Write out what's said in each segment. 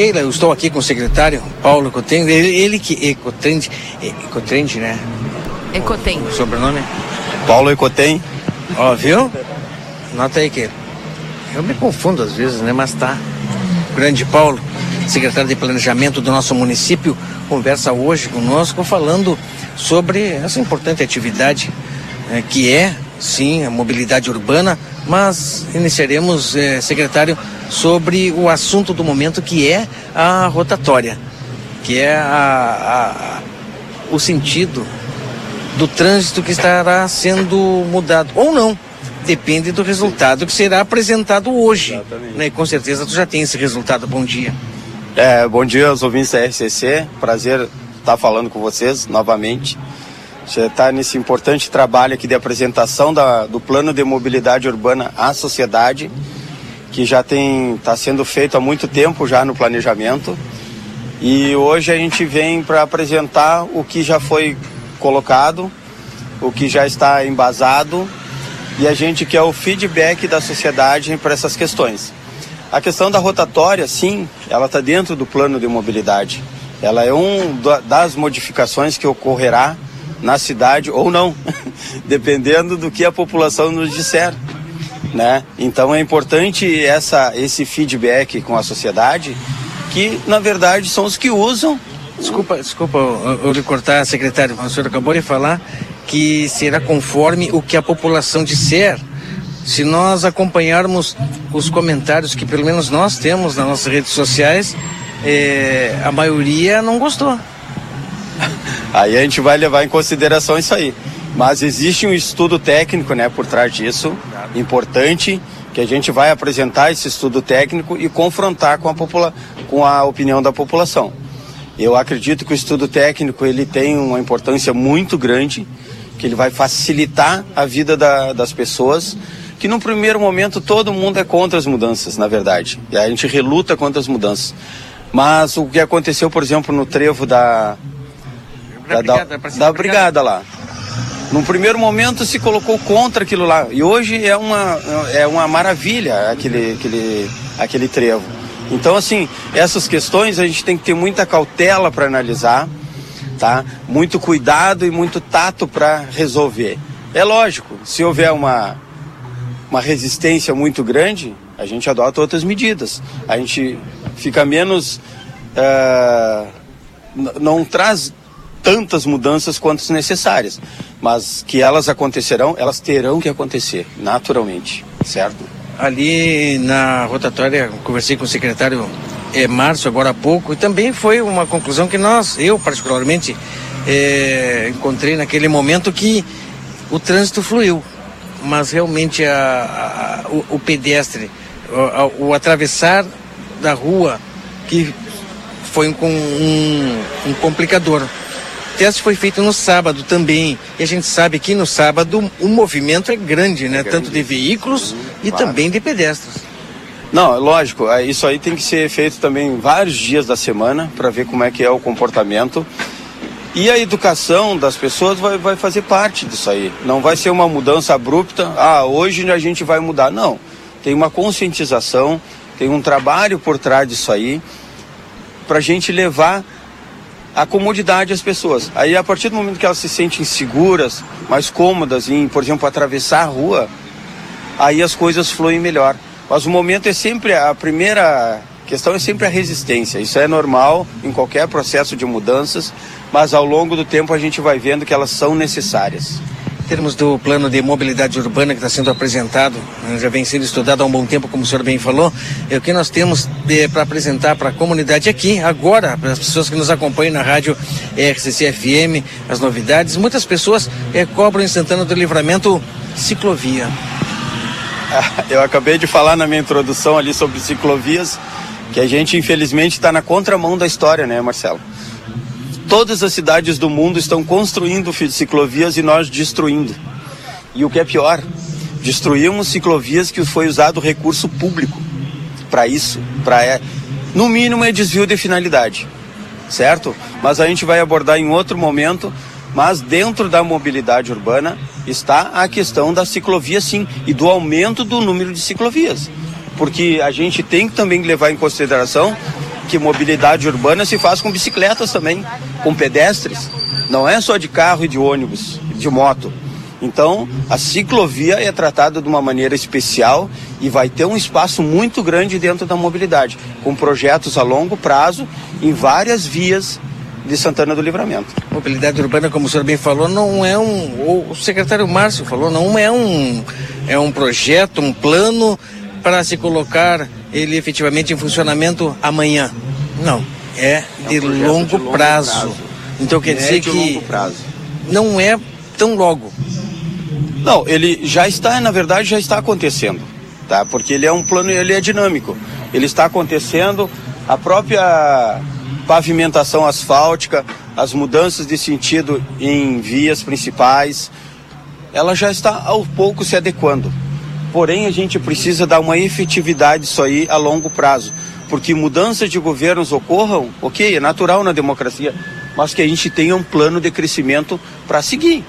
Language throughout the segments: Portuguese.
Keila, eu estou aqui com o secretário Paulo Cotrende, ele, ele que Ecotrende, Ecotrende, né? Ecotem. O sobrenome? Paulo Ecotem. Ó, viu? Nota aí que eu me confundo às vezes, né? Mas tá. Grande Paulo, secretário de Planejamento do nosso município, conversa hoje conosco falando sobre essa importante atividade é, que é, sim, a mobilidade urbana, mas iniciaremos, é, secretário, sobre o assunto do momento que é a rotatória, que é a, a, o sentido do trânsito que estará sendo mudado, ou não. Depende do resultado que será apresentado hoje. Né? E com certeza tu já tem esse resultado. Bom dia. É, bom dia aos ouvintes da RCC. Prazer estar falando com vocês novamente. Já está nesse importante trabalho aqui de apresentação da, do plano de mobilidade urbana à sociedade, que já tem está sendo feito há muito tempo já no planejamento. E hoje a gente vem para apresentar o que já foi colocado, o que já está embasado e a gente quer o feedback da sociedade para essas questões. A questão da rotatória, sim, ela está dentro do plano de mobilidade. Ela é um das modificações que ocorrerá na cidade ou não, dependendo do que a população nos disser. Né? Então é importante essa, esse feedback com a sociedade, que na verdade são os que usam Desculpa, desculpa eu, eu cortar, secretário. O senhor acabou de falar que será conforme o que a população disser. Se nós acompanharmos os comentários que pelo menos nós temos nas nossas redes sociais, é, a maioria não gostou. Aí a gente vai levar em consideração isso aí. Mas existe um estudo técnico né, por trás disso, importante, que a gente vai apresentar esse estudo técnico e confrontar com a, popula com a opinião da população. Eu acredito que o estudo técnico ele tem uma importância muito grande, que ele vai facilitar a vida da, das pessoas, que no primeiro momento todo mundo é contra as mudanças, na verdade. E a gente reluta contra as mudanças. Mas o que aconteceu, por exemplo, no trevo da da, da, da, da brigada lá. No primeiro momento se colocou contra aquilo lá. E hoje é uma, é uma maravilha aquele, aquele, aquele trevo. Então, assim, essas questões a gente tem que ter muita cautela para analisar, tá? Muito cuidado e muito tato para resolver. É lógico, se houver uma, uma resistência muito grande, a gente adota outras medidas. A gente fica menos. Uh, não traz tantas mudanças quanto necessárias, mas que elas acontecerão, elas terão que acontecer, naturalmente, certo? ali na rotatória, conversei com o secretário é, Márcio agora há pouco, e também foi uma conclusão que nós, eu particularmente, é, encontrei naquele momento que o trânsito fluiu, mas realmente a, a, o, o, pedestre, o, o, atravessar da rua, que foi um, um, um complicador teste foi feito no sábado também. E a gente sabe que no sábado o movimento é grande, né? É grande. Tanto de veículos e claro. também de pedestres. Não, lógico, isso aí tem que ser feito também vários dias da semana para ver como é que é o comportamento. E a educação das pessoas vai, vai fazer parte disso aí. Não vai ser uma mudança abrupta, ah, hoje a gente vai mudar. Não. Tem uma conscientização, tem um trabalho por trás disso aí, para a gente levar a comodidade às pessoas. Aí a partir do momento que elas se sentem seguras, mais cômodas em, por exemplo, atravessar a rua, aí as coisas fluem melhor. Mas o momento é sempre a primeira questão é sempre a resistência. Isso é normal em qualquer processo de mudanças, mas ao longo do tempo a gente vai vendo que elas são necessárias termos do plano de mobilidade urbana que está sendo apresentado, né, já vem sendo estudado há um bom tempo, como o senhor bem falou, é o que nós temos para apresentar para a comunidade aqui, agora, para as pessoas que nos acompanham na rádio RCC FM, as novidades. Muitas pessoas é, cobram em Santana do Livramento ciclovia. Eu acabei de falar na minha introdução ali sobre ciclovias, que a gente infelizmente está na contramão da história, né, Marcelo? Todas as cidades do mundo estão construindo ciclovias e nós destruindo. E o que é pior, destruímos ciclovias que foi usado recurso público para isso, para é, no mínimo é desvio de finalidade, certo? Mas a gente vai abordar em outro momento. Mas dentro da mobilidade urbana está a questão da ciclovia, sim, e do aumento do número de ciclovias, porque a gente tem que também levar em consideração que mobilidade urbana se faz com bicicletas também, com pedestres. Não é só de carro e de ônibus, de moto. Então, a ciclovia é tratada de uma maneira especial e vai ter um espaço muito grande dentro da mobilidade, com projetos a longo prazo em várias vias de Santana do Livramento. Mobilidade urbana, como o senhor bem falou, não é um. O secretário Márcio falou, não é um, é um projeto, um plano para se colocar ele efetivamente em funcionamento amanhã. Não, é, de, é um longo, de longo prazo. prazo. Então quer dizer que não é tão logo. Não, ele já está, na verdade, já está acontecendo, tá? Porque ele é um plano, ele é dinâmico. Ele está acontecendo, a própria pavimentação asfáltica, as mudanças de sentido em vias principais, ela já está ao pouco se adequando. Porém, a gente precisa dar uma efetividade isso aí a longo prazo, porque mudanças de governos ocorram, ok, é natural na democracia, mas que a gente tenha um plano de crescimento para seguir.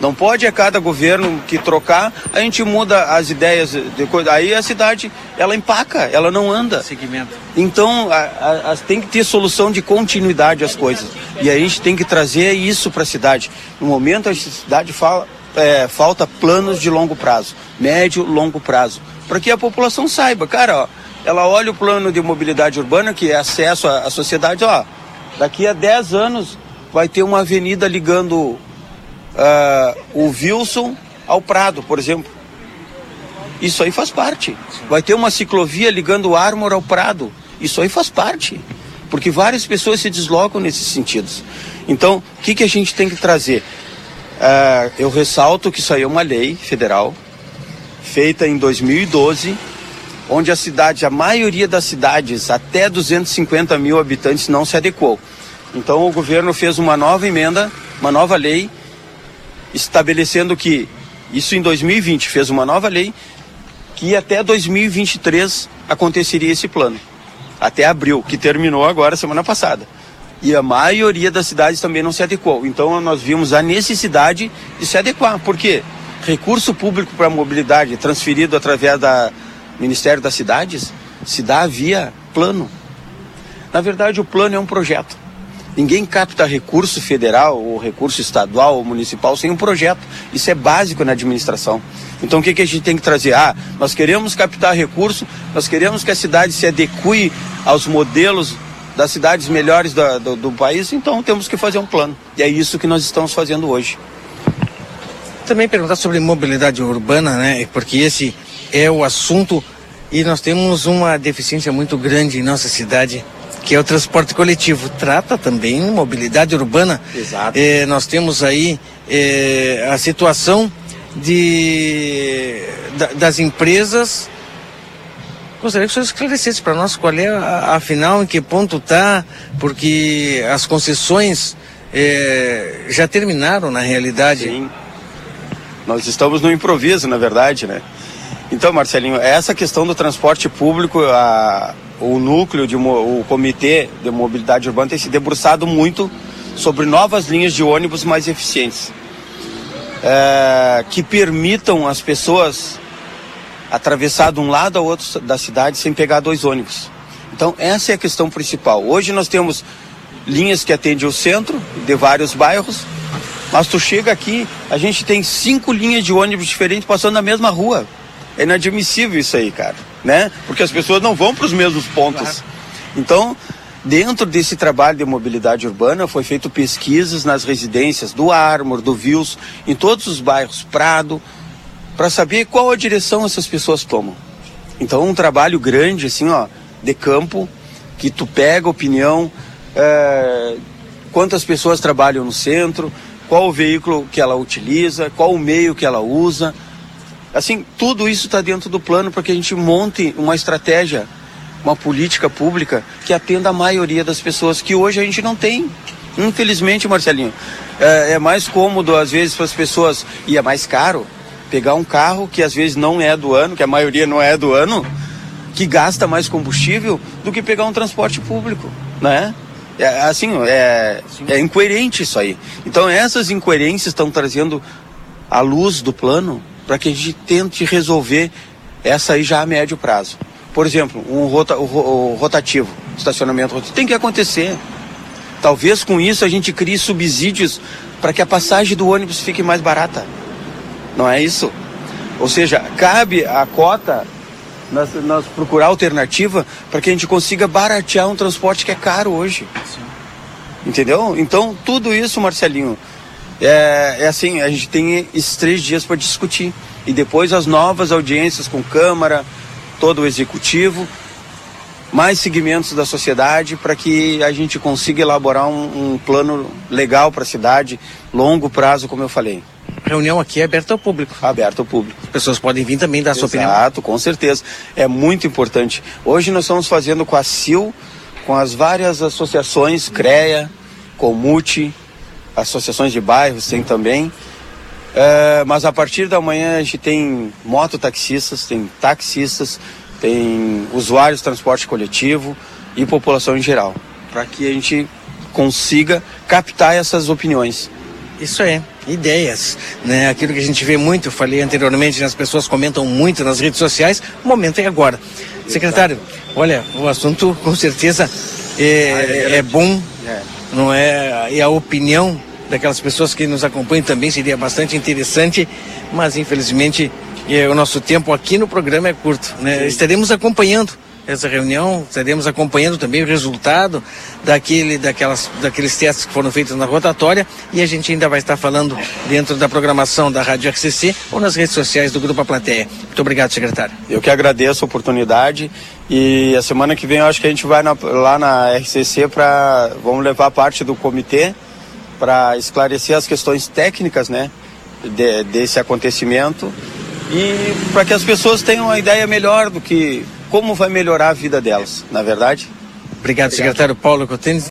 Não pode a cada governo que trocar, a gente muda as ideias de coisa. Aí a cidade, ela empaca, ela não anda. Segmento. Então, a, a, tem que ter solução de continuidade às coisas. E a gente tem que trazer isso para a cidade. No momento, a cidade fala, é, falta planos de longo prazo, médio, longo prazo. Para que a população saiba, cara, ó, ela olha o plano de mobilidade urbana, que é acesso à, à sociedade, ó, daqui a 10 anos vai ter uma avenida ligando uh, o Wilson ao Prado, por exemplo. Isso aí faz parte. Vai ter uma ciclovia ligando o Armor ao Prado. Isso aí faz parte. Porque várias pessoas se deslocam nesses sentidos. Então, o que, que a gente tem que trazer? Uh, eu ressalto que isso aí é uma lei federal, feita em 2012, onde a cidade, a maioria das cidades, até 250 mil habitantes, não se adequou. Então o governo fez uma nova emenda, uma nova lei, estabelecendo que isso em 2020 fez uma nova lei que até 2023 aconteceria esse plano. Até abril, que terminou agora semana passada. E a maioria das cidades também não se adequou. Então nós vimos a necessidade de se adequar. Por quê? Recurso público para mobilidade transferido através do Ministério das Cidades se dá via plano. Na verdade, o plano é um projeto. Ninguém capta recurso federal ou recurso estadual ou municipal sem um projeto. Isso é básico na administração. Então o que, que a gente tem que trazer? Ah, nós queremos captar recurso, nós queremos que a cidade se adeque aos modelos das cidades melhores do, do, do país, então temos que fazer um plano. E é isso que nós estamos fazendo hoje. Também perguntar sobre mobilidade urbana, né? Porque esse é o assunto e nós temos uma deficiência muito grande em nossa cidade que é o transporte coletivo. Trata também mobilidade urbana. Exato. É, nós temos aí é, a situação de, da, das empresas. Gostaria que o senhor esclarecesse para nós qual é, a, afinal, em que ponto está, porque as concessões é, já terminaram na realidade. Sim. Nós estamos no improviso, na verdade, né? Então, Marcelinho, essa questão do transporte público, a, o núcleo, de, o comitê de mobilidade urbana tem se debruçado muito sobre novas linhas de ônibus mais eficientes, é, que permitam as pessoas atravessar de um lado ao outro da cidade sem pegar dois ônibus. Então, essa é a questão principal. Hoje nós temos linhas que atendem o centro de vários bairros, mas tu chega aqui, a gente tem cinco linhas de ônibus diferentes passando na mesma rua. É inadmissível isso aí, cara né? Porque as pessoas não vão para os mesmos pontos. Então, dentro desse trabalho de mobilidade urbana, foi feito pesquisas nas residências do Armor, do Vils, em todos os bairros Prado, para saber qual a direção essas pessoas tomam. Então, um trabalho grande, assim, ó, de campo, que tu pega opinião, é, quantas pessoas trabalham no centro, qual o veículo que ela utiliza, qual o meio que ela usa, Assim, tudo isso está dentro do plano para que a gente monte uma estratégia, uma política pública que atenda a maioria das pessoas que hoje a gente não tem. Infelizmente, Marcelinho, é, é mais cômodo às vezes para as pessoas e é mais caro pegar um carro que às vezes não é do ano, que a maioria não é do ano, que gasta mais combustível do que pegar um transporte público, né? É, assim, é, é incoerente isso aí. Então essas incoerências estão trazendo à luz do plano para que a gente tente resolver essa aí já a médio prazo. Por exemplo, um rota, o, o rotativo, estacionamento. Tem que acontecer. Talvez com isso a gente crie subsídios para que a passagem do ônibus fique mais barata. Não é isso? Ou seja, cabe a cota nós, nós procurar alternativa para que a gente consiga baratear um transporte que é caro hoje. Sim. Entendeu? Então, tudo isso, Marcelinho, é, é assim, a gente tem esses três dias para discutir. E depois as novas audiências com Câmara, todo o Executivo, mais segmentos da sociedade para que a gente consiga elaborar um, um plano legal para a cidade, longo prazo, como eu falei. Reunião aqui é aberta ao público. Aberta ao público. As pessoas podem vir também dar Exato, sua opinião. Exato, com certeza. É muito importante. Hoje nós estamos fazendo com a CIL, com as várias associações, CREA, Comute, associações de bairros tem também. É, mas a partir da manhã a gente tem mototaxistas, tem taxistas, tem usuários de transporte coletivo e população em geral, para que a gente consiga captar essas opiniões. Isso é, ideias, né? Aquilo que a gente vê muito, eu falei anteriormente, as pessoas comentam muito nas redes sociais, o momento é agora. Secretário, olha, o assunto com certeza é, é bom, é. não é? E a opinião daquelas pessoas que nos acompanham também seria bastante interessante, mas infelizmente é, o nosso tempo aqui no programa é curto. Né? Estaremos acompanhando essa reunião, estaremos acompanhando também o resultado daquele, daquelas, daqueles testes que foram feitos na rotatória e a gente ainda vai estar falando dentro da programação da Rádio RCC ou nas redes sociais do Grupo A Plateia. Muito obrigado, secretário. Eu que agradeço a oportunidade e a semana que vem eu acho que a gente vai na, lá na RCC para vamos levar parte do comitê para esclarecer as questões técnicas, né, de, desse acontecimento e para que as pessoas tenham uma ideia melhor do que como vai melhorar a vida delas, na verdade? Obrigado, Obrigado. secretário Paulo Cotenes.